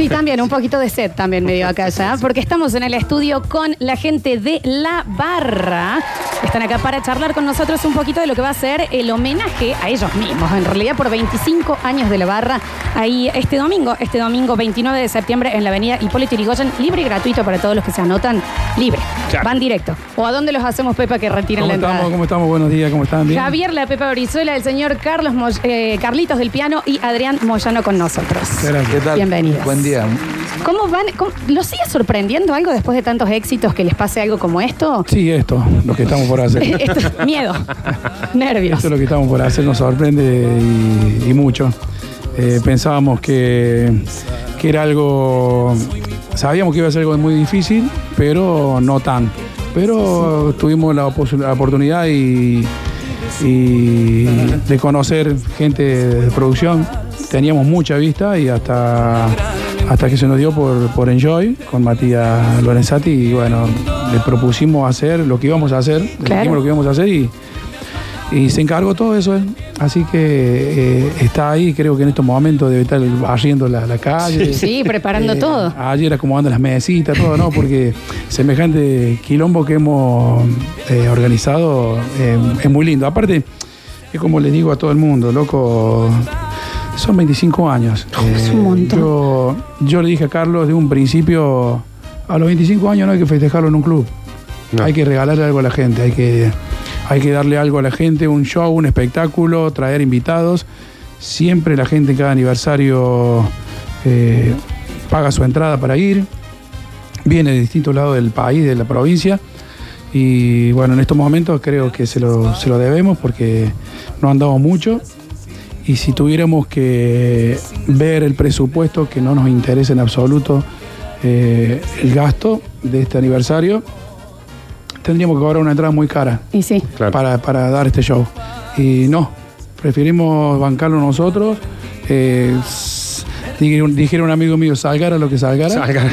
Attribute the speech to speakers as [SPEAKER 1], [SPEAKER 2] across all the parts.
[SPEAKER 1] Sí, también, un poquito de sed también me dio acá ya, porque estamos en el estudio con la gente de La Barra. Están acá para charlar con nosotros un poquito de lo que va a ser el homenaje a ellos mismos, en realidad por 25 años de La Barra, ahí este domingo, este domingo 29 de septiembre en la avenida Hipólito Yrigoyen, libre y gratuito para todos los que se anotan, libre.
[SPEAKER 2] Claro.
[SPEAKER 1] Van directo. ¿O a dónde los hacemos, Pepa, que retiren
[SPEAKER 3] ¿Cómo
[SPEAKER 1] la entrada?
[SPEAKER 3] estamos? ¿Cómo estamos? Buenos días, ¿cómo están? ¿Bien?
[SPEAKER 1] Javier La Pepa Brizuela, el señor Carlos Mo- eh, Carlitos del piano y Adrián Moyano con nosotros.
[SPEAKER 3] Gracias.
[SPEAKER 4] ¿Qué tal?
[SPEAKER 1] Bienvenidos.
[SPEAKER 4] Buen día.
[SPEAKER 1] ¿Cómo van? cómo- ¿Los sigue sorprendiendo algo después de tantos éxitos que les pase algo como esto?
[SPEAKER 3] Sí, esto, lo que estamos por hacer.
[SPEAKER 1] Esto- miedo, nervios.
[SPEAKER 3] Esto es lo que estamos por hacer, nos sorprende y, y mucho. Eh, pensábamos que, que era algo, sabíamos que iba a ser algo muy difícil, pero no tan. Pero tuvimos la, la oportunidad y, y de conocer gente de producción. Teníamos mucha vista y hasta, hasta que se nos dio por, por Enjoy con Matías Lorenzati y bueno, le propusimos hacer lo que íbamos a hacer, le dijimos lo que íbamos a hacer y, y se encargó todo eso. ¿eh? Así que eh, está ahí, creo que en estos momentos debe estar barriendo la, la calle.
[SPEAKER 1] Sí, preparando
[SPEAKER 3] Eh,
[SPEAKER 1] todo.
[SPEAKER 3] Ayer acomodando las mesitas, todo, ¿no? Porque semejante quilombo que hemos organizado es muy lindo. Aparte, es como le digo a todo el mundo, loco, son 25 años.
[SPEAKER 1] es un
[SPEAKER 3] Eh,
[SPEAKER 1] montón.
[SPEAKER 3] Yo, yo le dije a Carlos de un principio, a los 25 años no hay que festejarlo en un club.
[SPEAKER 2] No.
[SPEAKER 3] Hay que regalarle algo a la gente, hay que, hay que darle algo a la gente, un show, un espectáculo, traer invitados. Siempre la gente en cada aniversario eh, paga su entrada para ir. Viene de distintos lados del país, de la provincia. Y bueno, en estos momentos creo que se lo, se lo debemos porque no andamos mucho. Y si tuviéramos que ver el presupuesto, que no nos interesa en absoluto eh, el gasto de este aniversario, tendríamos que cobrar una entrada muy cara
[SPEAKER 1] Y sí.
[SPEAKER 2] Claro.
[SPEAKER 3] para, para dar este show. Y no, preferimos bancarlo nosotros. Eh, dijeron un amigo mío, salgara lo que salgara.
[SPEAKER 2] Salga.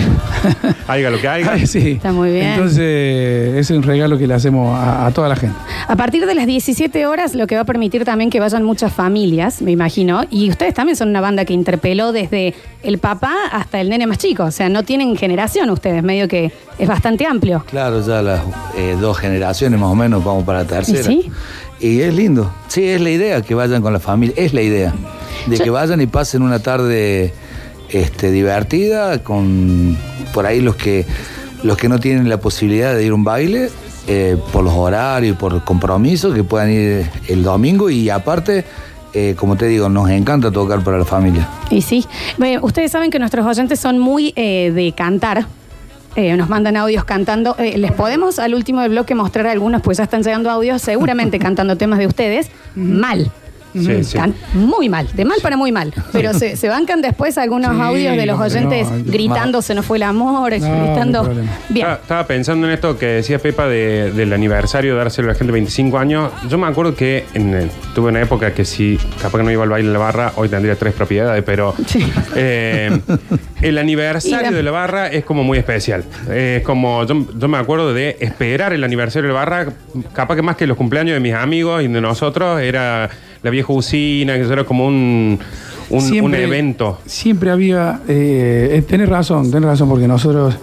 [SPEAKER 2] Haga lo que haga.
[SPEAKER 3] Sí.
[SPEAKER 1] Está muy bien.
[SPEAKER 3] Entonces, es un regalo que le hacemos a, a toda la gente.
[SPEAKER 1] A partir de las 17 horas, lo que va a permitir también que vayan muchas familias, me imagino. Y ustedes también son una banda que interpeló desde el papá hasta el nene más chico. O sea, no tienen generación ustedes, medio que es bastante amplio.
[SPEAKER 4] Claro, ya las eh, dos generaciones más o menos vamos para la tercera.
[SPEAKER 1] ¿Y sí?
[SPEAKER 4] Y es lindo. Sí, es la idea que vayan con la familia. Es la idea. De que vayan y pasen una tarde este, divertida con por ahí los que los que no tienen la posibilidad de ir a un baile eh, por los horarios y por compromisos que puedan ir el domingo y aparte eh, como te digo nos encanta tocar para la familia
[SPEAKER 1] Y sí. Bueno, ustedes saben que nuestros oyentes son muy eh, de cantar. Eh, nos mandan audios cantando. Eh, ¿Les podemos al último del bloque mostrar algunos? Pues ya están llegando audios, seguramente cantando temas de ustedes. Mal.
[SPEAKER 2] Sí, sí.
[SPEAKER 1] Están muy mal, de mal para muy mal. Pero se, se bancan después algunos
[SPEAKER 3] Sí,
[SPEAKER 1] audios de los oyentes
[SPEAKER 3] no,
[SPEAKER 1] gritando se nos fue el amor,
[SPEAKER 3] No, no hay
[SPEAKER 1] gritando.
[SPEAKER 3] problema.
[SPEAKER 1] Bien.
[SPEAKER 2] Estaba, estaba pensando en esto que decía Pepa de- del aniversario de dárselo a la gente 25 años. Yo me acuerdo que en el- tuve una época que si capaz que no iba al baile en la barra, hoy tendría tres propiedades, pero
[SPEAKER 1] Sí.
[SPEAKER 2] eh, el aniversario
[SPEAKER 1] la-
[SPEAKER 2] de la barra es como muy especial. Es como, yo, yo me acuerdo de esperar el aniversario de la barra, capaz que más que los cumpleaños de mis amigos y de nosotros, era la vieja usina, que eso era como un, un, un evento.
[SPEAKER 3] Siempre había. Eh, eh, tenés razón, tenés razón, porque nosotros.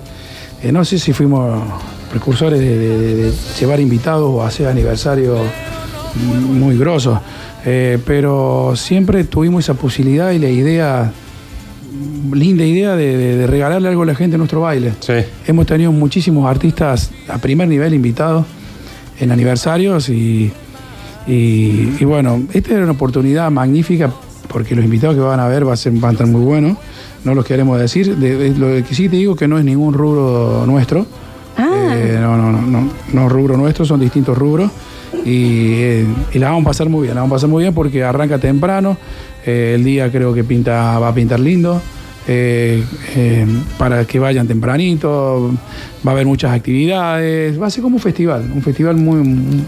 [SPEAKER 3] eh, no sé si fuimos precursores de, de- de- de llevar invitados o hacer aniversarios muy grosos. eh, pero siempre tuvimos esa posibilidad y la idea, linda idea de, de- de regalarle algo a la gente en nuestro baile.
[SPEAKER 2] Sí.
[SPEAKER 3] Hemos tenido muchísimos artistas a primer nivel invitados en aniversarios y, y- y bueno, esta era una oportunidad magnífica porque los invitados que van a ver va a ser, van a estar muy buenos, no los queremos decir. De- de- lo que sí te digo que no es ningún rubro nuestro.
[SPEAKER 1] Ah.
[SPEAKER 3] Eh, no, no, no, no, no rubro nuestro, son distintos rubros. Y, eh, y la vamos a pasar muy bien, la vamos a pasar muy bien porque arranca temprano, eh, el día creo que pinta, va a pintar lindo, eh, eh, para que vayan tempranito, va a haber muchas actividades, va a ser como un festival, un festival muy,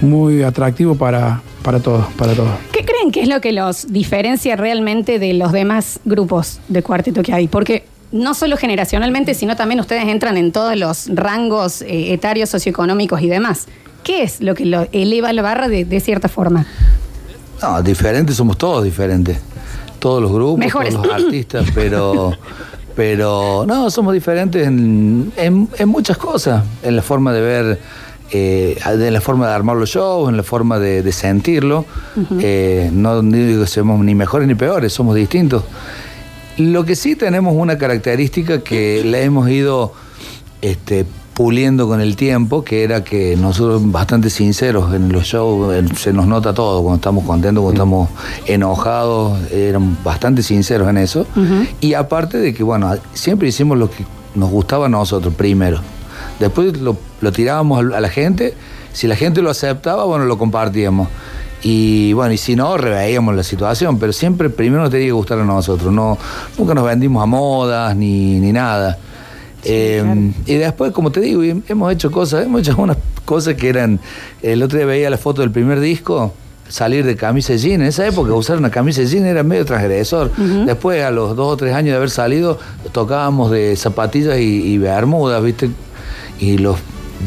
[SPEAKER 3] muy atractivo para, para todos, para todos.
[SPEAKER 1] ¿Qué creen que es lo que los diferencia realmente de los demás grupos de cuarteto que hay? Porque no solo generacionalmente, sino también ustedes entran en todos los rangos eh, etarios, socioeconómicos y demás. ¿Qué es lo que lo eleva la barra de, de cierta forma?
[SPEAKER 4] No, diferentes somos todos diferentes. Todos los grupos,
[SPEAKER 1] Mejores.
[SPEAKER 4] todos los artistas, pero, Pero no, somos diferentes en, en- en muchas cosas, en la forma de ver, eh, en la forma de armar los shows, en la forma de, de sentirlo. Eh, no digo que seamos ni mejores ni peores, somos distintos. Lo que sí tenemos una característica que la hemos ido este, puliendo con el tiempo, que era que nosotros bastante sinceros en los shows, se nos nota todo, cuando estamos contentos, cuando estamos enojados, eran bastante sinceros en eso. Y aparte de que, bueno, siempre hicimos lo que nos gustaba a nosotros primero. Después lo, lo tirábamos a la gente, si la gente lo aceptaba, bueno, lo compartíamos. Y bueno, y si no, reveíamos la situación, pero siempre primero nos tenía que gustar a nosotros. No, nunca nos vendimos a modas ni, ni nada. Eh, Y después, como te digo, y hemos hecho cosas, hemos hecho unas cosas que eran. El otro día veía la foto del primer disco, salir de camisa de jean. En esa época usar una camisa de jean era medio transgresor. Después, a los dos o tres años de haber salido, tocábamos de zapatillas y, y bermudas, ¿viste? Y los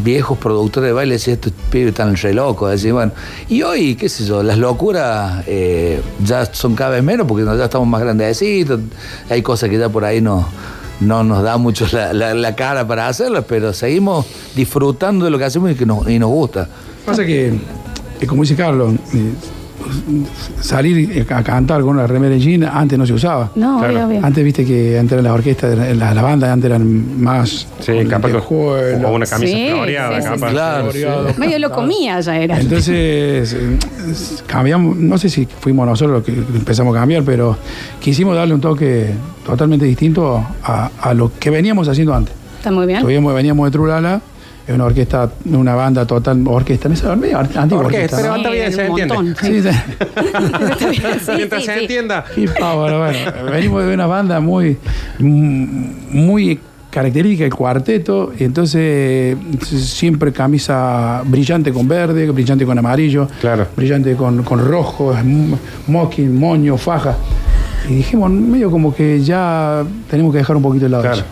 [SPEAKER 4] viejos productores de baile decían, estos pibes están re locos. Decían, bueno, y hoy, qué sé yo, las locuras eh, ya son cada vez menos porque ya estamos más grandecitos. Hay cosas que ya por ahí no, no nos da mucho la, la- cara para hacerlas, pero seguimos disfrutando de lo que hacemos y que nos, y nos gusta.
[SPEAKER 3] Pasa que, que como dice Carlos, eh, salir a cantar con una remera en jean antes no se usaba.
[SPEAKER 1] No,
[SPEAKER 2] Claro.
[SPEAKER 1] obvio, obvio.
[SPEAKER 3] Antes viste que antes eran las orquestas, las la bandas antes eran más.
[SPEAKER 2] Sí,
[SPEAKER 3] con
[SPEAKER 2] capaz que o una camisa
[SPEAKER 1] Sí,
[SPEAKER 2] floreada,
[SPEAKER 1] sí,
[SPEAKER 2] capaz.
[SPEAKER 1] sí.
[SPEAKER 4] Claro,
[SPEAKER 3] Floreado.
[SPEAKER 1] Medio lo comía ya era.
[SPEAKER 3] Entonces, eh, cambiamos, no sé si fuimos nosotros los que empezamos a cambiar, pero quisimos darle un toque totalmente distinto a, a lo que veníamos haciendo antes.
[SPEAKER 1] Está muy bien.
[SPEAKER 3] Tuvimos, veníamos de Trulala, es una orquesta, una banda total, orquesta, me sale medio antigua
[SPEAKER 2] Orquesta, pero
[SPEAKER 3] ¿no?
[SPEAKER 2] está bien,
[SPEAKER 1] un
[SPEAKER 2] se entiende.
[SPEAKER 1] montón, sí.
[SPEAKER 3] Sí,
[SPEAKER 2] Mientras
[SPEAKER 1] sí,
[SPEAKER 2] se
[SPEAKER 1] sí.
[SPEAKER 2] entienda.
[SPEAKER 3] Qué pavo, bueno, venimos de una banda muy, muy característica, el cuarteto, y entonces siempre camisa brillante con verde, brillante con amarillo,
[SPEAKER 2] Claro.
[SPEAKER 3] brillante con, con rojo, mocking, moño, faja. Y dijimos, medio como que ya tenemos que dejar un poquito el lado.
[SPEAKER 2] Claro.
[SPEAKER 3] eso.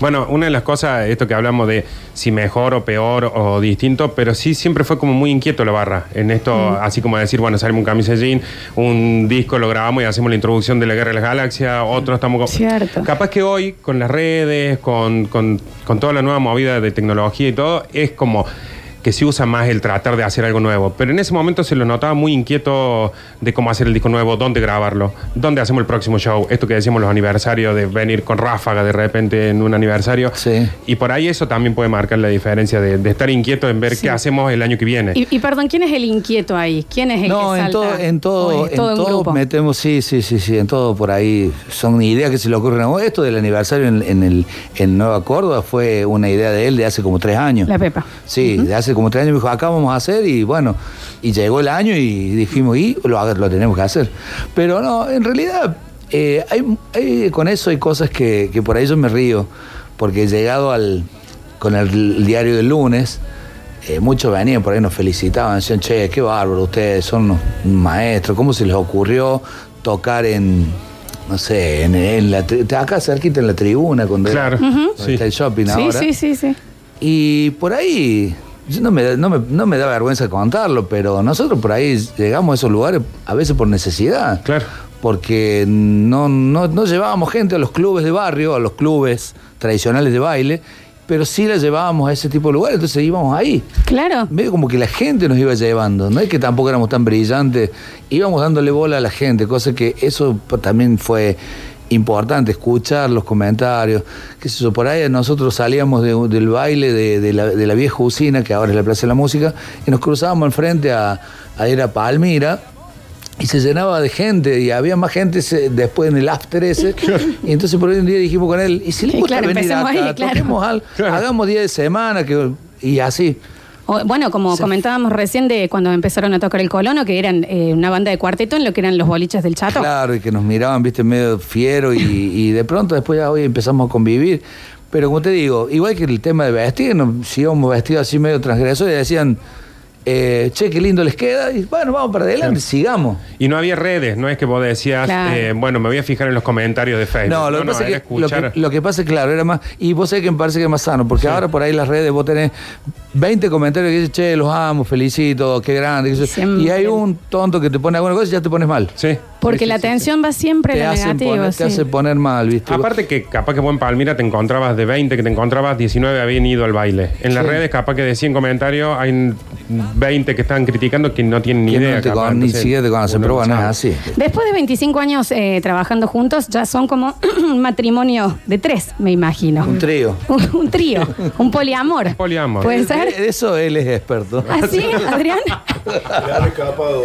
[SPEAKER 2] Bueno, una de las cosas, esto que hablamos de si mejor o peor o distinto, pero sí siempre fue como muy inquieto la barra. En esto, así como decir, bueno, salimos un camisa jean, un disco lo grabamos y hacemos la introducción de la Guerra de las Galaxias, otro estamos.
[SPEAKER 1] Cierto.
[SPEAKER 2] Capaz que hoy, con las redes, con, con- con toda la nueva movida de tecnología y todo, es como que se usa más el tratar de hacer algo nuevo. Pero en ese momento se lo notaba muy inquieto de cómo hacer el disco nuevo, dónde grabarlo, dónde hacemos el próximo show. Esto que decíamos los aniversarios, de venir con ráfaga de repente en un aniversario.
[SPEAKER 4] Sí.
[SPEAKER 2] Y por ahí eso también puede marcar la diferencia de, de estar inquieto en ver
[SPEAKER 1] Sí.
[SPEAKER 2] qué hacemos el año que viene.
[SPEAKER 1] Y, y perdón, ¿quién es el inquieto ahí? ¿Quién es el
[SPEAKER 4] No,
[SPEAKER 1] que
[SPEAKER 4] en
[SPEAKER 1] salta?
[SPEAKER 4] todo, en todo,
[SPEAKER 1] ¿O es
[SPEAKER 4] en
[SPEAKER 1] todo un
[SPEAKER 4] todo
[SPEAKER 1] grupo?
[SPEAKER 4] metemos, sí, sí, sí, sí, en todo por ahí. Son ideas que se le ocurren a vos. Esto del aniversario en, en el, en Nueva Córdoba fue una idea de él de hace como tres años.
[SPEAKER 1] La Pepa.
[SPEAKER 4] Sí, de hace como tres años me dijo, acá vamos a hacer y bueno, y llegó el año y dijimos, y lo, tenemos que hacer. Pero no, en realidad, eh, hay, hay- con eso hay cosas que, que por ahí yo me río, porque he llegado al, con el, diario del lunes, eh, muchos venían por ahí, nos felicitaban, decían, che, qué bárbaro, ustedes son unos maestros, ¿cómo se les ocurrió tocar en... No sé, en, en la, acá cerquita en la tribuna, cuando,
[SPEAKER 2] Claro,
[SPEAKER 4] donde
[SPEAKER 2] sí.
[SPEAKER 4] está el shopping
[SPEAKER 1] Sí,
[SPEAKER 4] ahora.
[SPEAKER 1] sí, sí, sí.
[SPEAKER 4] Y por ahí, yo no, me, da- no, me, no me da vergüenza contarlo, pero nosotros por ahí llegamos a esos lugares a veces por necesidad.
[SPEAKER 2] Claro.
[SPEAKER 4] Porque no, no, no llevábamos gente a los clubes de barrio, a los clubes tradicionales de baile, pero sí la llevábamos a ese tipo de lugares, entonces íbamos ahí.
[SPEAKER 1] Claro.
[SPEAKER 4] Medio como que la gente nos iba llevando, no es que tampoco éramos tan brillantes, íbamos dándole bola a la gente, cosa que eso también fue importante, escuchar los comentarios, qué sé yo, por ahí nosotros salíamos de- del baile de, de la, de la vieja usina, que ahora es la Plaza de la Música, y nos cruzábamos enfrente a, a ir a Palmira, y se llenaba de gente y había más gente después en el after ese. Y entonces por ahí un día dijimos con él, ¿y si le gusta
[SPEAKER 1] claro,
[SPEAKER 4] venir acá?
[SPEAKER 1] ahí, claro.
[SPEAKER 4] Toquemos algo,
[SPEAKER 2] Claro.
[SPEAKER 4] hagamos día de semana que, y así.
[SPEAKER 1] O, bueno, como comentábamos recién de cuando empezaron a tocar el colono, que eran eh, una banda de cuarteto en lo que eran los boliches del chato.
[SPEAKER 4] Claro, y que nos miraban, viste, medio fiero y, y de pronto después ya hoy empezamos a convivir. Pero como te digo, igual que el tema de vestir, nos, si íbamos vestidos así medio transgresores, decían, eh, che, qué lindo les queda, y bueno, vamos para adelante, sigamos.
[SPEAKER 2] Y no había redes, no es que vos decías,
[SPEAKER 1] Claro.
[SPEAKER 2] eh, bueno, me voy a fijar en los comentarios de Facebook.
[SPEAKER 4] No, lo que pasa es que, lo que lo que pasa es claro, era más. Y vos sabés que me parece que es más sano, porque ahora por ahí las redes vos tenés 20 comentarios que dicen, che, los amo, felicito, qué grande. Y hay un tonto que te pone alguna cosa y ya te pones mal.
[SPEAKER 2] Sí.
[SPEAKER 1] Porque
[SPEAKER 2] Sí,
[SPEAKER 1] la
[SPEAKER 2] sí, sí.
[SPEAKER 1] atención va siempre
[SPEAKER 4] Te
[SPEAKER 1] a
[SPEAKER 4] hacen poner,
[SPEAKER 1] sí.
[SPEAKER 4] te hace poner mal, ¿viste?
[SPEAKER 2] Aparte que capaz que vos en Palmira te encontrabas de 20, que te encontrabas 19 habían ido al baile. En las
[SPEAKER 4] Sí.
[SPEAKER 2] redes capaz que de 100 comentarios hay 20 que están criticando que no tienen ni
[SPEAKER 4] que
[SPEAKER 2] idea.
[SPEAKER 4] no te
[SPEAKER 2] capaz.
[SPEAKER 4] con- ni siquiera te conocen, pero
[SPEAKER 2] no
[SPEAKER 4] bueno, es así.
[SPEAKER 1] Después de 25 años eh, trabajando juntos, ya son como un matrimonio de tres, me imagino.
[SPEAKER 4] Un trío.
[SPEAKER 1] Un, un trío, un poliamor.
[SPEAKER 2] Poliamor.
[SPEAKER 1] ¿Puede
[SPEAKER 4] De
[SPEAKER 1] ser?
[SPEAKER 4] eso él es experto.
[SPEAKER 1] ¿Así, Adrián?
[SPEAKER 5] Le han escapado.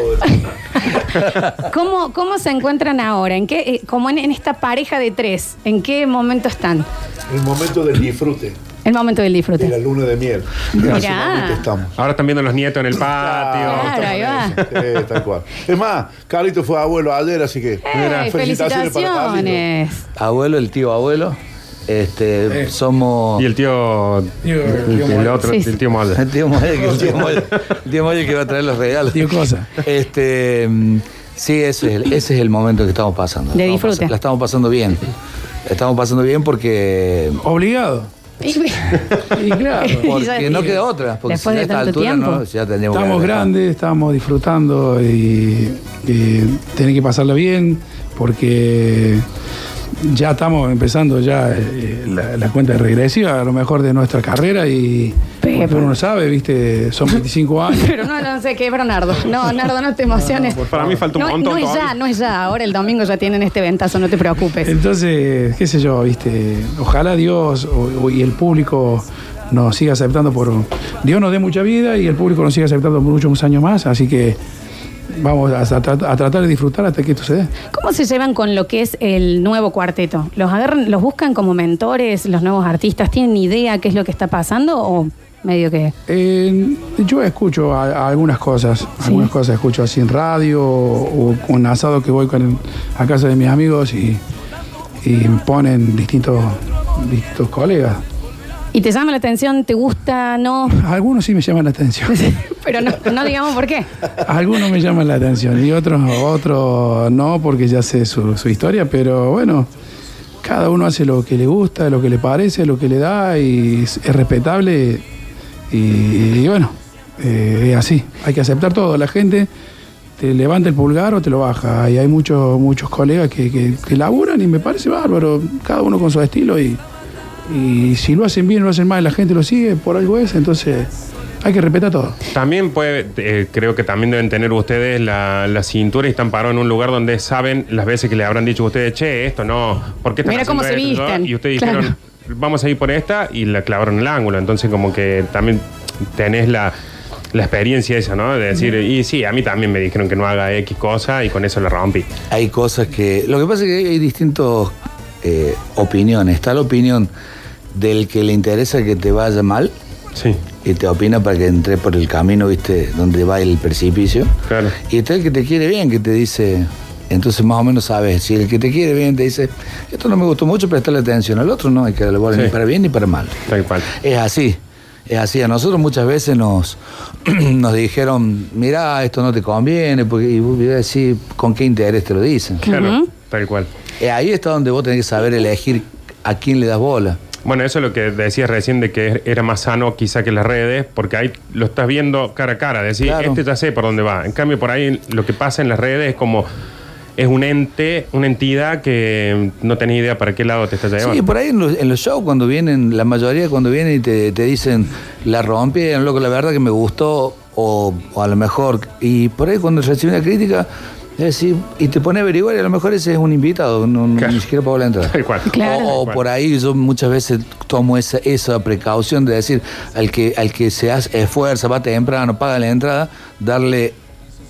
[SPEAKER 1] ¿Cómo, ¿Cómo se encuentran ahora? ¿En qué, eh, como en, en esta pareja de tres, ¿en qué momento están?
[SPEAKER 5] El momento del disfrute,
[SPEAKER 1] El momento del
[SPEAKER 5] de
[SPEAKER 1] disfrute.
[SPEAKER 5] la luna de miel.
[SPEAKER 1] Mirá.
[SPEAKER 5] Estamos.
[SPEAKER 2] Ahora están viendo los nietos en el patio.
[SPEAKER 1] Claro, ahí va.
[SPEAKER 5] Sí, tal cual. Es más, Carlito fue abuelo ayer, así que.
[SPEAKER 1] ¡Ey,
[SPEAKER 5] felicitaciones para Carlito.
[SPEAKER 1] felicitaciones!
[SPEAKER 4] Abuelo, el tío abuelo. Este, somos.
[SPEAKER 2] Y el tío. El,
[SPEAKER 3] Tío-
[SPEAKER 2] otro,
[SPEAKER 1] Sí, sí.
[SPEAKER 2] el tío Molle.
[SPEAKER 4] El tío Molle, que, el tío Molle- el tío Molle que va a traer los regalos.
[SPEAKER 3] Tío Cosa.
[SPEAKER 4] Este, sí, ese es, el, ese es el momento que estamos pasando.
[SPEAKER 1] De
[SPEAKER 4] La estamos
[SPEAKER 1] disfrute.
[SPEAKER 4] pas- La estamos pasando bien. La estamos pasando bien porque.
[SPEAKER 3] Obligado. Y claro.
[SPEAKER 4] Porque no queda otra. Porque
[SPEAKER 1] Después
[SPEAKER 4] si
[SPEAKER 1] de
[SPEAKER 4] a esta
[SPEAKER 1] tanto
[SPEAKER 4] altura
[SPEAKER 1] tiempo.
[SPEAKER 4] no, ya tendríamos que
[SPEAKER 3] Estamos grandes, estamos disfrutando y, y tener que pasarla bien porque ya estamos empezando ya eh, la, la cuenta regresiva a lo mejor de nuestra carrera y Porque uno no sabe, viste, son 25 años.
[SPEAKER 1] Pero no, no sé qué, pero Nardo. No, Nardo, no te emociones.
[SPEAKER 2] Para mí falta un
[SPEAKER 1] No,
[SPEAKER 2] montón
[SPEAKER 1] no es
[SPEAKER 2] todavía.
[SPEAKER 1] ya, no es ya. Ahora el domingo ya tienen este ventazo, no te preocupes.
[SPEAKER 3] Entonces, qué sé yo, viste, ojalá Dios o- o- y el público nos siga aceptando por... Dios nos dé mucha vida y el público nos siga aceptando por muchos años más, así que vamos a, a tra- a tratar de disfrutar hasta que esto se dé.
[SPEAKER 1] ¿Cómo se llevan con lo que es el nuevo cuarteto? ¿Los agarran, los buscan como mentores, los nuevos artistas? ¿Tienen idea qué es lo que está pasando o medio que...?
[SPEAKER 3] Eh, yo escucho a- a algunas cosas, algunas cosas escucho así en radio o, o con asado que voy con, a casa de mis amigos y, y me ponen distintos, distintos colegas.
[SPEAKER 1] ¿Y te llama la atención? ¿Te gusta? ¿No?
[SPEAKER 3] Algunos sí me llaman la atención.
[SPEAKER 1] Pero no, no digamos por qué.
[SPEAKER 3] Algunos me llaman la atención y otros, otros no, porque ya sé su, su historia, pero bueno, cada uno hace lo que le gusta, lo que le parece, lo que le da y es, es respetable y, y bueno, eh, es así, hay que aceptar todo, la gente te levanta el pulgar o te lo baja y hay muchos muchos colegas que, que, que laburan y me parece bárbaro, cada uno con su estilo y, y si lo hacen bien o lo hacen mal, la gente lo sigue, por algo es, entonces hay que respetar todo.
[SPEAKER 2] También puede, eh, creo que también deben tener ustedes la, la cintura y están parados en un lugar donde saben las veces que le habrán dicho a ustedes, che, esto no, ¿por qué están
[SPEAKER 1] Mira cómo se
[SPEAKER 2] esto?"
[SPEAKER 1] visten.
[SPEAKER 2] Y ustedes
[SPEAKER 1] Claro.
[SPEAKER 2] dijeron, vamos a ir por esta y la clavaron en el ángulo. Entonces, como que también tenés la, la experiencia esa, ¿no? De decir, y sí, a mí también me dijeron que no haga X cosa y con eso la rompí.
[SPEAKER 4] Hay cosas que. Lo que pasa es que hay distintas opiniones. Está la opinión del que le interesa que te vaya mal
[SPEAKER 2] Sí,
[SPEAKER 4] y te opina para que entre por el camino, viste, donde va el precipicio.
[SPEAKER 2] claro.
[SPEAKER 4] Y está el que te quiere bien, que te dice. Entonces más o menos sabes, si el que te quiere bien te dice, esto no me gustó mucho, prestarle atención, al otro no, hay que darle bola
[SPEAKER 2] Sí.
[SPEAKER 4] ni para bien ni para mal.
[SPEAKER 2] Tal cual.
[SPEAKER 4] Es así, es así. A nosotros muchas veces nos, nos dijeron, mira, esto no te conviene, porque y vos ibas a decir, ¿con qué interés te lo dicen?
[SPEAKER 2] Claro, tal cual.
[SPEAKER 4] Eh, ahí está donde vos tenés que saber elegir a quién le das bola.
[SPEAKER 2] Bueno, eso es lo que decías recién de que era más sano quizá que las redes, porque ahí lo estás viendo cara a cara, decir,
[SPEAKER 4] Claro.
[SPEAKER 2] este ya sé por dónde va. En cambio, por ahí lo que pasa en las redes es como, es un ente, una entidad que no tenés idea para qué lado te está llevando.
[SPEAKER 4] Sí, por ahí en los, en los shows cuando vienen, la mayoría cuando vienen y te, te dicen, la rompí, loco, la verdad que me gustó, o, o a lo mejor, y por ahí cuando recibe una crítica, es decir, y te pone a averiguar y a lo mejor ese es un invitado, no, no-
[SPEAKER 2] Claro.
[SPEAKER 4] ni siquiera pagó la entrada.
[SPEAKER 1] Claro.
[SPEAKER 4] O, o por ahí yo muchas veces tomo esa, esa precaución de decir al que, al que se hace, esfuerza, va temprano, paga la entrada, darle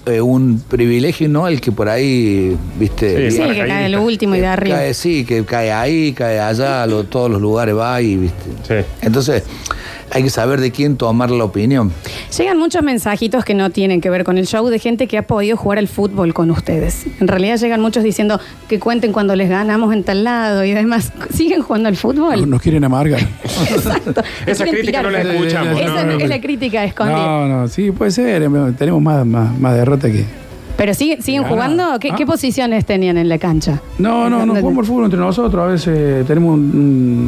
[SPEAKER 4] eh, un privilegio, ¿no? Al que por ahí, viste,
[SPEAKER 2] Sí,
[SPEAKER 1] Sí, que cae lo último y de arriba.
[SPEAKER 4] Cae, sí, que cae ahí, cae allá, lo- todos los lugares va y, viste.
[SPEAKER 2] Sí.
[SPEAKER 4] Entonces, hay que saber de quién tomar la opinión.
[SPEAKER 1] Llegan muchos mensajitos que no tienen que ver con el show de gente que ha podido jugar al fútbol con ustedes. En realidad llegan muchos diciendo que cuenten cuando les ganamos en tal lado y demás. ¿Siguen jugando al fútbol?
[SPEAKER 3] Nos quieren amargar.
[SPEAKER 1] Exacto.
[SPEAKER 2] Esa crítica no la escuchamos.
[SPEAKER 1] Esa
[SPEAKER 2] no, no,
[SPEAKER 1] es
[SPEAKER 2] no.
[SPEAKER 1] la crítica escondida.
[SPEAKER 3] No, no, sí, puede ser. eh, Tenemos más, más, más derrota que.
[SPEAKER 1] Pero sigue- siguen jugando. ¿Qué,
[SPEAKER 3] Ah.
[SPEAKER 1] qué posiciones tenían en la cancha?
[SPEAKER 3] No, no, no jugamos al fútbol entre nosotros. A veces tenemos un,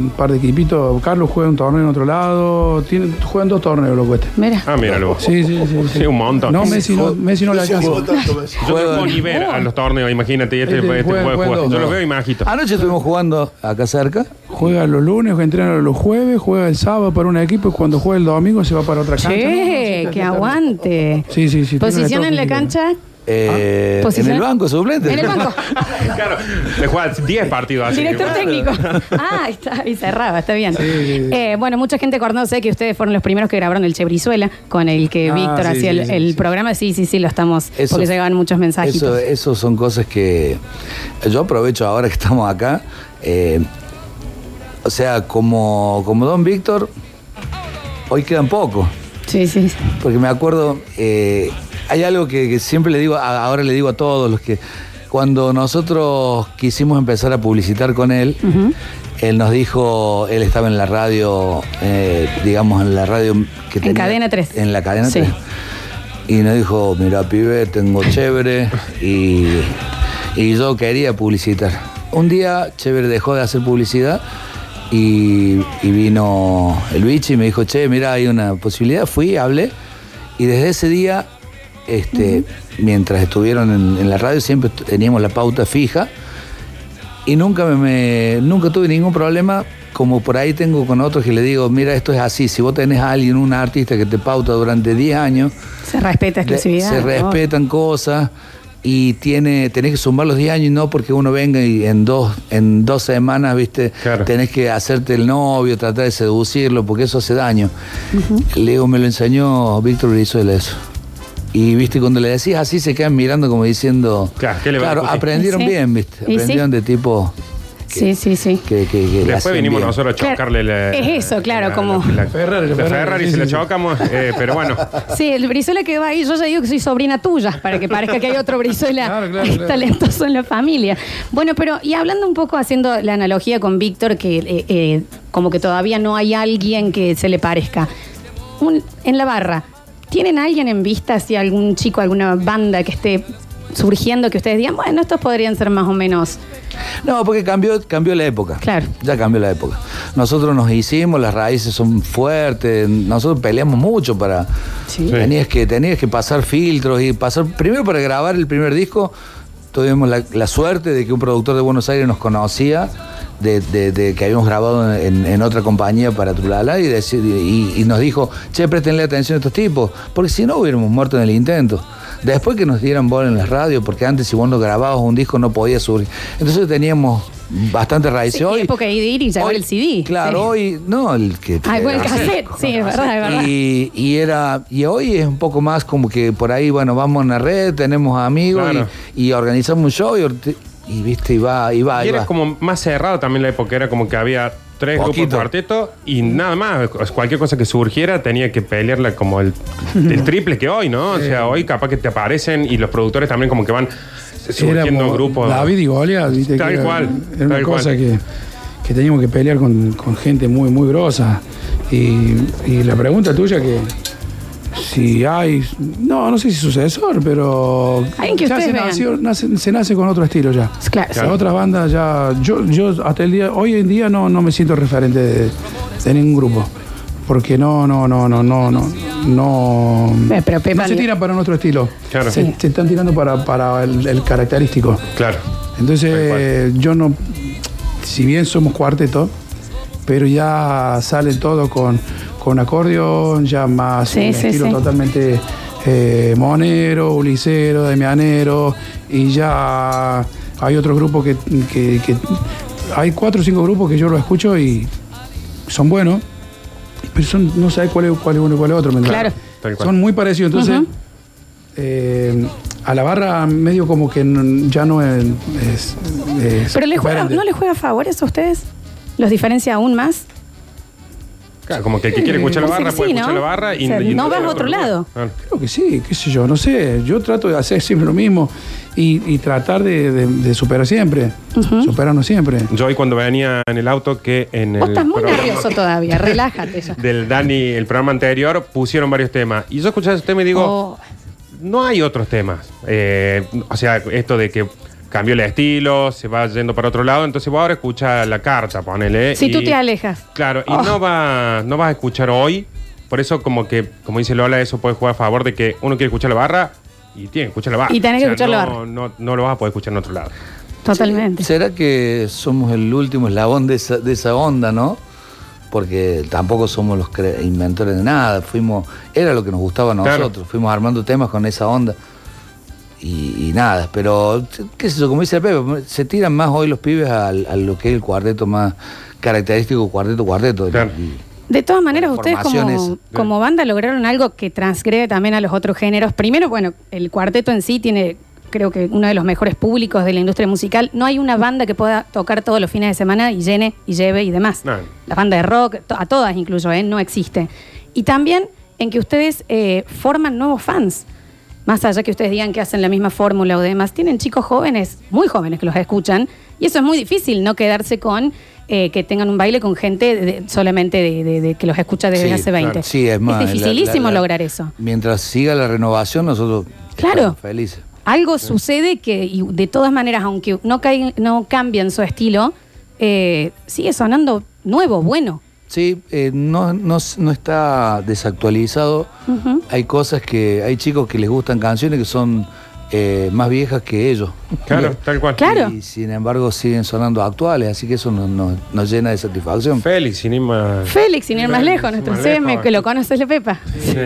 [SPEAKER 3] un par de equipitos. Carlos juega un torneo en otro lado. Tiene, juegan dos torneos, lo cuesta.
[SPEAKER 1] Mira.
[SPEAKER 2] Ah, míralo.
[SPEAKER 3] Sí, sí, sí. sí.
[SPEAKER 2] Sí, un montón.
[SPEAKER 3] No, Messi no, Messi no le alcanza.
[SPEAKER 2] Yo no puedo ni ver a los torneos, imagínate. y Este,
[SPEAKER 3] Este
[SPEAKER 2] este
[SPEAKER 3] juega- juega
[SPEAKER 2] jugar.
[SPEAKER 3] dos,
[SPEAKER 2] Yo los
[SPEAKER 3] no.
[SPEAKER 2] veo y me agito.
[SPEAKER 4] Anoche estuvimos jugando acá cerca.
[SPEAKER 3] Juega los lunes, entrena los jueves, juega el sábado para un equipo y cuando juega el domingo se va para otra cancha. No, no,
[SPEAKER 1] Che,
[SPEAKER 3] está-
[SPEAKER 1] que aguante.
[SPEAKER 3] Sí, sí, sí.
[SPEAKER 1] Posición en la cancha.
[SPEAKER 4] Eh, en el banco suplente.
[SPEAKER 1] En el banco.
[SPEAKER 2] Claro, le juega 10 partidos así.
[SPEAKER 1] Director técnico. Ah, está, y cerraba, está bien.
[SPEAKER 3] sí, sí.
[SPEAKER 1] Eh, bueno, mucha gente conoce que ustedes fueron los primeros que grabaron el Che Brizuela, con el que
[SPEAKER 3] Ah,
[SPEAKER 1] Víctor
[SPEAKER 3] sí,
[SPEAKER 1] hacía
[SPEAKER 3] sí,
[SPEAKER 1] el,
[SPEAKER 3] sí,
[SPEAKER 1] el
[SPEAKER 3] sí.
[SPEAKER 1] programa. Sí, sí, sí, lo estamos.
[SPEAKER 4] Eso-
[SPEAKER 1] porque llegaban muchos mensajitos.
[SPEAKER 4] Eso, eso son cosas que yo aprovecho ahora que estamos acá. eh, o sea, como, como Don Víctor, hoy quedan pocos.
[SPEAKER 1] Sí, sí. sí.
[SPEAKER 4] Porque me acuerdo, eh, hay algo que, que siempre le digo, ahora le digo a todos los que cuando nosotros quisimos empezar a publicitar con él, él nos dijo, él estaba en la radio, eh, digamos, en la radio que
[SPEAKER 1] En Cadena 3.
[SPEAKER 4] En la cadena
[SPEAKER 1] Sí.
[SPEAKER 4] 3. Y nos dijo, mira, pibe, tengo chévere y, y yo quería publicitar. Un día Chévere dejó de hacer publicidad y, y vino el bicho y me dijo, che, mira, hay una posibilidad. Fui, hablé y desde ese día, este, mientras estuvieron en, en la radio, siempre teníamos la pauta fija y nunca me, me- nunca tuve ningún problema. Como por ahí tengo con otros que le digo, mira, esto es así. Si vos tenés a alguien, un artista que te pauta durante 10 años,
[SPEAKER 1] Se respeta exclusividad.
[SPEAKER 4] se respetan cosas y tiene, tenés que sumar los 10 años y no porque uno venga y en dos, en dos semanas, viste,
[SPEAKER 2] Claro.
[SPEAKER 4] tenés que hacerte el novio, tratar de seducirlo, porque eso hace daño. Le digo, me lo enseñó Víctor Brizuela eso. Y viste, cuando le decís así se quedan mirando como diciendo.
[SPEAKER 2] Claro, ¿qué le va a decir?
[SPEAKER 4] aprendieron
[SPEAKER 1] Sí.
[SPEAKER 4] bien, viste.
[SPEAKER 1] Sí.
[SPEAKER 4] Aprendieron de tipo.
[SPEAKER 1] Sí, sí, sí.
[SPEAKER 4] Que, que, que le
[SPEAKER 2] Después vinimos
[SPEAKER 4] bien.
[SPEAKER 2] nosotros a
[SPEAKER 1] Claro,
[SPEAKER 2] chocarle la.
[SPEAKER 1] es eso, claro, como-
[SPEAKER 3] Ferrari,
[SPEAKER 2] la
[SPEAKER 3] la
[SPEAKER 2] Ferrari,
[SPEAKER 3] Ferrari,
[SPEAKER 2] si
[SPEAKER 3] sí,
[SPEAKER 2] la
[SPEAKER 3] sí.
[SPEAKER 2] chocamos, eh, pero bueno.
[SPEAKER 1] Sí, el Brizuela que va ahí, yo ya digo que soy sobrina tuya, para que parezca que hay otro Brizuela
[SPEAKER 3] Claro, claro, claro.
[SPEAKER 1] talentoso en la familia. Bueno, pero y hablando un poco, haciendo la analogía con Víctor, que eh, eh, como que todavía no hay alguien que se le parezca. Un- en la barra, ¿tienen a alguien en vista, si algún chico, alguna banda que esté surgiendo, que ustedes digan, bueno, estos podrían ser más o menos...
[SPEAKER 4] No, porque cambió, cambió la época.
[SPEAKER 1] Claro.
[SPEAKER 4] Ya cambió la época. Nosotros nos hicimos, las raíces son fuertes, nosotros peleamos mucho para.
[SPEAKER 1] Sí.
[SPEAKER 4] Tenías, que, tenías que pasar filtros y pasar. Primero para grabar el primer disco, tuvimos la, suerte de que un productor de Buenos Aires nos conocía. De, que habíamos grabado en, otra compañía para Trulala y, decir- y nos dijo, che, préstenle atención a estos tipos, porque si no hubiéramos muerto en el intento. Después que nos dieran bola en las radios, porque antes si vos no grababas un disco no podía subir. Entonces teníamos bastante raíces.
[SPEAKER 1] Sí,
[SPEAKER 4] hoy,
[SPEAKER 1] época de ir y llevar
[SPEAKER 4] hoy-
[SPEAKER 1] el CD.
[SPEAKER 4] Claro,
[SPEAKER 1] Sí.
[SPEAKER 4] hoy, no, el que...
[SPEAKER 1] Ay, bueno, el cassette, sí, es verdad, es verdad.
[SPEAKER 4] Y, y era y hoy es un poco más como que por ahí bueno vamos a una red tenemos amigos
[SPEAKER 2] Claro.
[SPEAKER 4] y, y organizamos un show y, viste y va y va
[SPEAKER 2] Y
[SPEAKER 4] y
[SPEAKER 2] era como más cerrado también la época, era como que había tres grupos
[SPEAKER 4] Poquito.
[SPEAKER 2] de cuarteto y nada más. Cualquier cosa que surgiera tenía que pelearla como el, el triple que hoy, ¿no? O sea, hoy capaz que te aparecen y los productores también como que van surgiendo grupos.
[SPEAKER 3] David y Goliat, ¿viste?
[SPEAKER 2] Tal
[SPEAKER 3] Que era-
[SPEAKER 2] cual,
[SPEAKER 3] Era una
[SPEAKER 2] tal
[SPEAKER 3] cosa
[SPEAKER 2] cual.
[SPEAKER 3] que, que teníamos que pelear con, con gente muy, muy grosa. Y, y la pregunta tuya que si hay, no, no sé si sucesor, pero
[SPEAKER 1] Alguien que
[SPEAKER 3] ya se, nació- nace, se nace con otro estilo ya.
[SPEAKER 1] Claro,
[SPEAKER 3] Las otras bandas ya, yo, yo hasta el día, hoy en día no, no me siento referente de, de ningún grupo. Porque no, no, no, no, no, no, no,
[SPEAKER 1] Eh, pero Pepa
[SPEAKER 3] no se
[SPEAKER 1] ni-
[SPEAKER 3] tira para nuestro estilo.
[SPEAKER 2] Claro.
[SPEAKER 3] Se,
[SPEAKER 2] Sí.
[SPEAKER 3] se están tirando para, para el, el característico.
[SPEAKER 2] Claro.
[SPEAKER 3] Entonces, yo no, si bien somos cuarteto, pero ya sale todo con, con acordeón, ya más
[SPEAKER 1] Sí,
[SPEAKER 3] un
[SPEAKER 1] sí,
[SPEAKER 3] estilo
[SPEAKER 1] sí.
[SPEAKER 3] totalmente eh, monero, ulicero, damianero, y ya hay otros grupos que, que- que- hay cuatro o cinco grupos que yo los escucho y son buenos, pero son, no sé cuál es, cuál es uno y cuál es otro. ¿me entiendes?
[SPEAKER 1] Claro.
[SPEAKER 3] Son muy parecidos, entonces eh, a la barra medio como que ya no es... es- es
[SPEAKER 1] Pero le juega. ¿no le juega favores a ustedes? ¿Los diferencia aún más?
[SPEAKER 2] Claro, como que el que quiere escuchar la barra puede
[SPEAKER 1] sí,
[SPEAKER 2] escuchar
[SPEAKER 1] ¿no?
[SPEAKER 2] la barra y,
[SPEAKER 1] O sea,
[SPEAKER 2] y
[SPEAKER 1] no vas a otro lado.
[SPEAKER 2] Claro.
[SPEAKER 3] Creo que sí, qué sé yo, no sé. Yo trato de hacer siempre lo mismo y, y tratar de, de- de superar siempre. Superarnos siempre.
[SPEAKER 2] Yo hoy cuando venía en el auto que en
[SPEAKER 1] Vos
[SPEAKER 2] el
[SPEAKER 1] estás muy
[SPEAKER 2] programa
[SPEAKER 1] nervioso todavía, relájate ya.
[SPEAKER 2] del Dani, el programa anterior, pusieron varios temas. Y yo escuché ese tema y digo,
[SPEAKER 1] Oh,
[SPEAKER 2] no hay otros temas. Eh, o sea, esto de que cambió el estilo, se va yendo para otro lado, entonces vos ahora escucha la carta, ponele.
[SPEAKER 1] si
[SPEAKER 2] y-
[SPEAKER 1] tú te alejas.
[SPEAKER 2] Claro, y
[SPEAKER 1] Oh.
[SPEAKER 2] no, va, no vas a escuchar hoy. Por eso, como que, como dice Lola, eso puede jugar a favor de que uno quiere escuchar la barra y tiene que escuchar la barra.
[SPEAKER 1] Y tenés que escuchar la
[SPEAKER 2] no,
[SPEAKER 1] barra.
[SPEAKER 2] No, no lo vas a poder escuchar en otro lado.
[SPEAKER 1] Totalmente.
[SPEAKER 4] ¿Será que somos el último eslabón de esa, de esa onda, no? Porque tampoco somos los cre- inventores de nada. Fuimos, era lo que nos gustaba a
[SPEAKER 2] Claro.
[SPEAKER 4] nosotros. Fuimos armando temas con esa onda. Y, y nada, pero qué sé yo, como dice el Pepe, se tiran más hoy los pibes al- a, lo que es el cuarteto más característico, cuarteto, cuarteto.
[SPEAKER 2] Claro.
[SPEAKER 4] Y-
[SPEAKER 1] De todas maneras, ustedes como, banda lograron algo que transgrede también a los otros géneros. Primero, bueno, el cuarteto en sí tiene, creo que uno de los mejores públicos de la industria musical. No hay una banda que pueda tocar todos los fines de semana y llene y lleve y demás.
[SPEAKER 2] No.
[SPEAKER 1] La banda de rock, a todas incluso, ¿eh? no existe. Y también en que ustedes eh, forman nuevos fans. Más allá que ustedes digan que hacen la misma fórmula o demás, tienen chicos jóvenes, muy jóvenes que los escuchan, y eso es muy difícil, no quedarse con eh, que tengan un baile con gente de- solamente de, de- de que los escucha desde
[SPEAKER 4] Sí,
[SPEAKER 1] hace 20.
[SPEAKER 2] claro.
[SPEAKER 4] Sí, es más.
[SPEAKER 1] dificilísimo
[SPEAKER 4] la- la-
[SPEAKER 1] lograr eso.
[SPEAKER 4] Mientras siga la renovación, nosotros
[SPEAKER 1] Claro.
[SPEAKER 4] estamos felices.
[SPEAKER 1] Algo sucede que, y de todas maneras, aunque no, caen- no cambian su estilo, eh, sigue sonando nuevo, bueno.
[SPEAKER 4] Sí, eh, no, no, no está desactualizado. Hay cosas que. Hay chicos que les gustan canciones que son eh, más viejas que ellos.
[SPEAKER 2] Claro, tal cual.
[SPEAKER 1] Claro.
[SPEAKER 4] Y sin embargo siguen sonando actuales, así que eso nos, nos- nos llena de satisfacción.
[SPEAKER 2] Félix, sin ir más.
[SPEAKER 1] Félix, sin ir más
[SPEAKER 2] Félix,
[SPEAKER 1] lejos, nuestro CM,
[SPEAKER 2] lejos.
[SPEAKER 1] que lo conoces, Le Pepa.
[SPEAKER 2] Sí.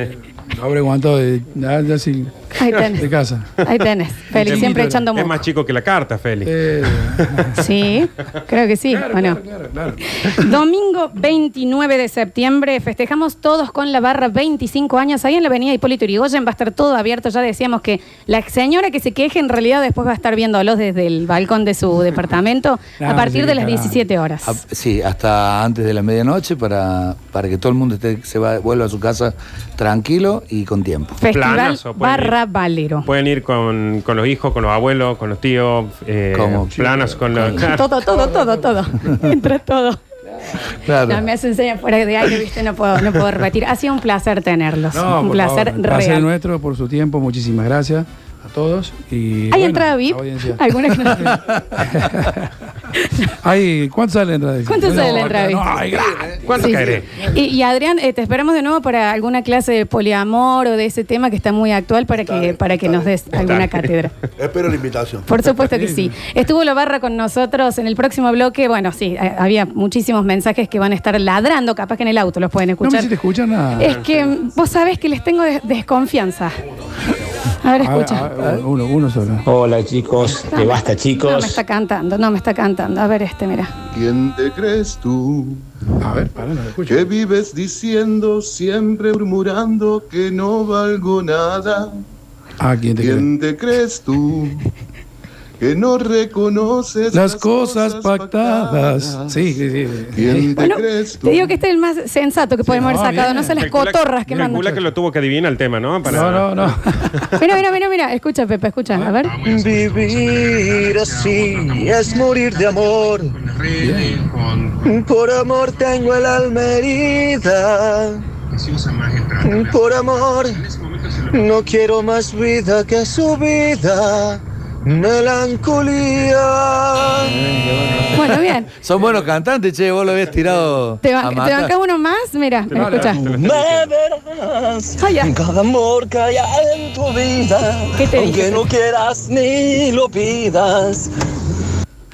[SPEAKER 3] Habré aguantado de, ya, ya sí,
[SPEAKER 1] Ahí
[SPEAKER 3] de
[SPEAKER 1] tenés.
[SPEAKER 3] casa.
[SPEAKER 1] Ahí tenés. Félix, siempre echando
[SPEAKER 2] Es más chico que la carta, Félix.
[SPEAKER 3] Eh,
[SPEAKER 1] Sí, creo que sí, ¿o no?
[SPEAKER 3] claro, claro.
[SPEAKER 1] Domingo 29 de septiembre festejamos todos con la barra 25 años ahí en la avenida Hipólito Yrigoyen. Va a estar todo abierto. Ya decíamos que la señora que se queje en realidad después va a estar viéndolos desde el balcón de su departamento a partir
[SPEAKER 3] sí,
[SPEAKER 1] de las
[SPEAKER 3] carajo.
[SPEAKER 1] 17 horas.
[SPEAKER 4] Ah, Sí, hasta antes de la medianoche para, para que todo el mundo esté, se va, vuelva a su casa tranquilo y con tiempo.
[SPEAKER 1] Festival
[SPEAKER 2] planazo, pueden
[SPEAKER 1] barra Valero.
[SPEAKER 2] Pueden ir con, con los hijos, con los abuelos, con los tíos, eh,
[SPEAKER 4] Como-
[SPEAKER 2] planas con los.
[SPEAKER 1] Todo, todo, todo, todo. Entra todo.
[SPEAKER 4] Claro.
[SPEAKER 1] No, me hacen señas fuera de aire, viste, no puedo, no puedo repetir. Ha sido un placer tenerlos.
[SPEAKER 3] No,
[SPEAKER 1] un placer
[SPEAKER 3] favor, el placer
[SPEAKER 1] real.
[SPEAKER 3] nuestro por su tiempo, muchísimas gracias a todos. Y,
[SPEAKER 1] ¿Hay
[SPEAKER 3] bueno,
[SPEAKER 1] entrada VIP?
[SPEAKER 3] audiencia.
[SPEAKER 1] ¿Alguna que no?
[SPEAKER 3] Hay, ¿Cuánto sale la entrada?
[SPEAKER 1] ¿Cuánto sale la entrada
[SPEAKER 3] No, gratis.
[SPEAKER 2] ¿Cuánto
[SPEAKER 1] Sí,
[SPEAKER 2] caeré?
[SPEAKER 1] sí. Y, y Adrián, eh, te esperamos de nuevo para alguna clase de poliamor o de ese tema que está muy actual para que, para que nos des alguna cátedra.
[SPEAKER 5] Espero la invitación.
[SPEAKER 1] Por supuesto que sí. Estuvo la barra con nosotros en el próximo bloque. Bueno, sí, eh, había muchísimos mensajes que van a estar ladrando, capaz que en el auto los pueden
[SPEAKER 3] No me
[SPEAKER 1] escuchar.
[SPEAKER 3] hiciste escuchar nada.
[SPEAKER 1] es que mm, vos sabés que les tengo des- desconfianza. A ver,
[SPEAKER 3] A ver,
[SPEAKER 1] escucha.
[SPEAKER 3] a ver, uno, uno solo.
[SPEAKER 6] Hola chicos, de Basta
[SPEAKER 1] No
[SPEAKER 6] chicos.
[SPEAKER 1] me está cantando, no me está cantando. A ver este, mira.
[SPEAKER 7] ¿Quién te crees tú?
[SPEAKER 3] A ver, para, no escucho.
[SPEAKER 7] Que vives diciendo, siempre murmurando que no valgo nada.
[SPEAKER 3] Ah, ¿quién te?
[SPEAKER 7] ¿Quién te crees tú? Que no reconoces
[SPEAKER 3] Las cosas pactadas. Sí, sí, sí.
[SPEAKER 7] ¿Quién te
[SPEAKER 1] Bueno,
[SPEAKER 7] crees tú?
[SPEAKER 1] te digo que este es el más sensato que podemos
[SPEAKER 3] no,
[SPEAKER 1] haber sacado,
[SPEAKER 3] bien.
[SPEAKER 1] no sé las
[SPEAKER 2] Calcula-
[SPEAKER 1] cotorras que mandan.
[SPEAKER 2] Calcula que lo tuvo que adivinar el tema, ¿no? Para-
[SPEAKER 3] No, no, no.
[SPEAKER 1] Mira, mira, mira, mira. Escucha, Pepe, escucha. A ver.
[SPEAKER 8] Vivir así es morir de amor. Por amor tengo el alma herida. Por amor no quiero más vida que su vida. Melancolía.
[SPEAKER 1] Bueno, bien.
[SPEAKER 4] Son buenos cantantes, che, vos lo habías tirado.
[SPEAKER 1] ¿Te,
[SPEAKER 4] a
[SPEAKER 1] ban- ¿te
[SPEAKER 4] matar.
[SPEAKER 1] bancas uno más? Mira, escucha.
[SPEAKER 8] Me verás
[SPEAKER 1] Ah, ya.
[SPEAKER 8] en cada amor que haya en tu vida.
[SPEAKER 1] ¿Qué te
[SPEAKER 8] Aunque
[SPEAKER 1] dije?
[SPEAKER 8] no quieras ni lo pidas.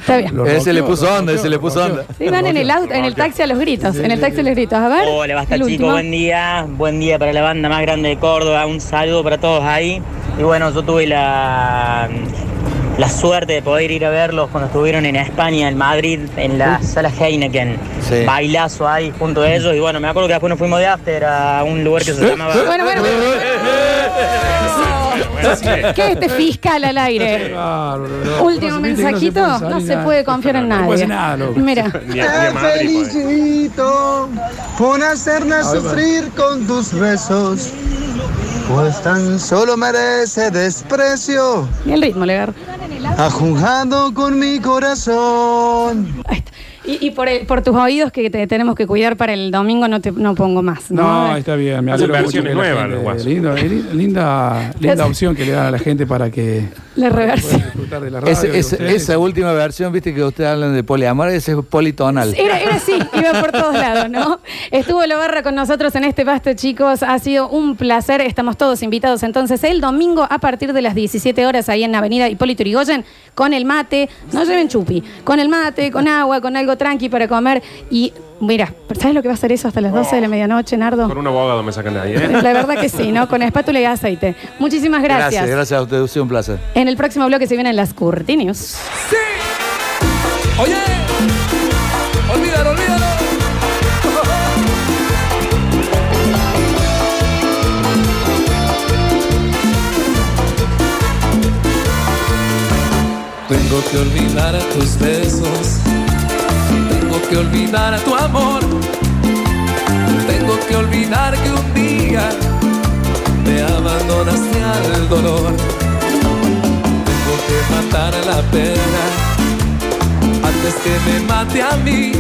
[SPEAKER 1] Está bien.
[SPEAKER 4] Ese le puso onda, ese le puso onda.
[SPEAKER 1] Sí, van en el auto, en el taxi a los gritos. En el taxi a los gritos. A ver.
[SPEAKER 9] Hola, basta chicos, buen día, buen día para la banda más grande de Córdoba, un saludo para todos ahí. Y bueno, yo tuve la, la suerte de poder ir a verlos cuando estuvieron en España, en Madrid, en la sala Heineken.
[SPEAKER 4] Sí.
[SPEAKER 9] Bailazo ahí junto a ellos. Y bueno, me acuerdo que después nos fuimos de after a un lugar que se llamaba...
[SPEAKER 1] Bueno, bueno, bueno. ¿Qué es este fiscal al aire? Último mensajito, no se puede confiar en nadie. Mira,
[SPEAKER 2] pues.
[SPEAKER 7] felicito por hacerme
[SPEAKER 3] ver,
[SPEAKER 7] sufrir con tus besos. Pues tan solo merece desprecio.
[SPEAKER 1] ni el ritmo le agarro.
[SPEAKER 7] Con mi corazón.
[SPEAKER 1] Ahí está. Y, y por, el- por tus oídos que te tenemos que cuidar para el domingo no te no pongo más. No,
[SPEAKER 3] No, está bien. Me
[SPEAKER 2] Hacen
[SPEAKER 3] alegro mucho
[SPEAKER 2] versiones
[SPEAKER 3] que la
[SPEAKER 2] nuevas,
[SPEAKER 3] gente-
[SPEAKER 2] los guasos.
[SPEAKER 3] lindo, li- linda, linda opción que le dan a la gente para que
[SPEAKER 1] La reversión.
[SPEAKER 3] Pueda disfrutar de la radio.
[SPEAKER 4] Esa última versión, viste que ustedes hablan de poliamor, ese es politonal.
[SPEAKER 1] Era, era así, iba por todos lados, ¿no? Estuvo la barra con nosotros en este pasto, chicos. Ha sido un placer. Estamos todos invitados. Entonces, el domingo a partir de las 17 horas ahí en Avenida Hipólito Yrigoyen, con el mate, no lleven chupi, con el mate, con agua, con algo tranqui para comer. Y mira, ¿sabes lo que va a hacer eso hasta las 12 de la medianoche, Nardo?
[SPEAKER 2] Con un abogado me sacan de ahí, ¿eh?
[SPEAKER 1] La verdad que sí, ¿no? Con espátula y aceite. Muchísimas gracias.
[SPEAKER 4] Gracias, gracias a ustedes, ha sido un placer.
[SPEAKER 1] En el próximo bloque se vienen las Curtinius.
[SPEAKER 6] Oye, olvídalo, olvídalo. Tengo que olvidar a tus besos, que olvidar a tu amor, tengo que olvidar que un día me abandonaste al dolor, tengo que matar a la pena antes que me mate a mí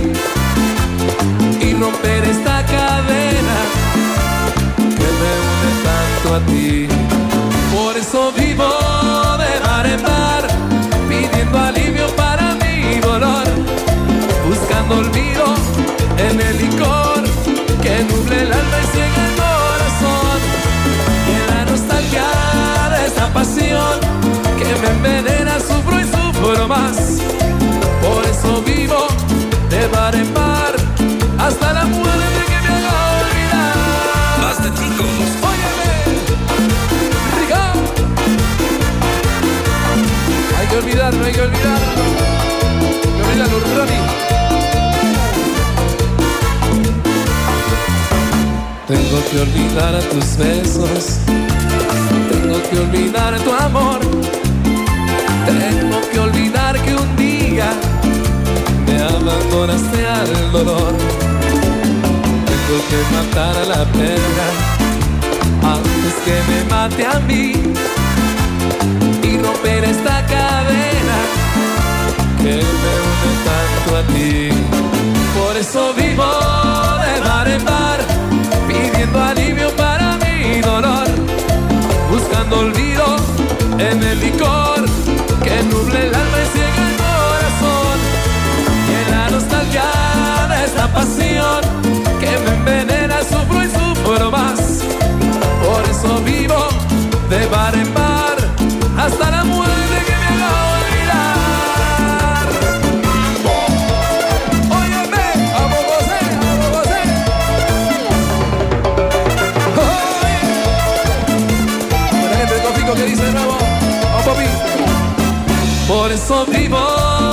[SPEAKER 6] bar en bar hasta la muerte que me haga olvidar. Basta chicos, óyeme, rica. Hay que olvidarlo, hay que olvidarlo. Hay que olvidarlo, Ronnie. Tengo que olvidar a tus besos. Tengo que olvidar tu amor. A la pena antes que me mate a mí y romper esta cadena que me une tanto a ti. Por eso vivo de bar en bar, pidiendo alivio para mi dolor, buscando olvido en el licor que nuble el alma y ciega el corazón. Y en la nostalgia de esta pasión bar en bar hasta la muerte que me haga olvidar. Óyeme, a Bogotá, a Bogotá. Oye. La gente de Topico que dice nuevo, papi. Por eso vivo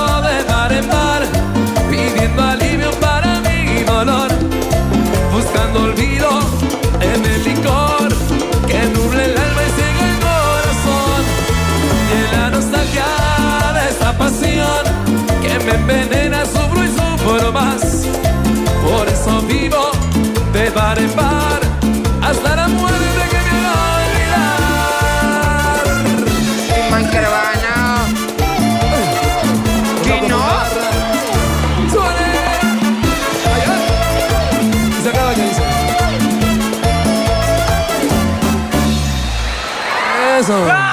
[SPEAKER 6] me envenena, sufro y sufro más. Por eso vivo de bar en bar hasta la muerte que me haga olvidar. ¿Qué no? ¡Suene! Ay, ay. Y se acaba que dice. Eso.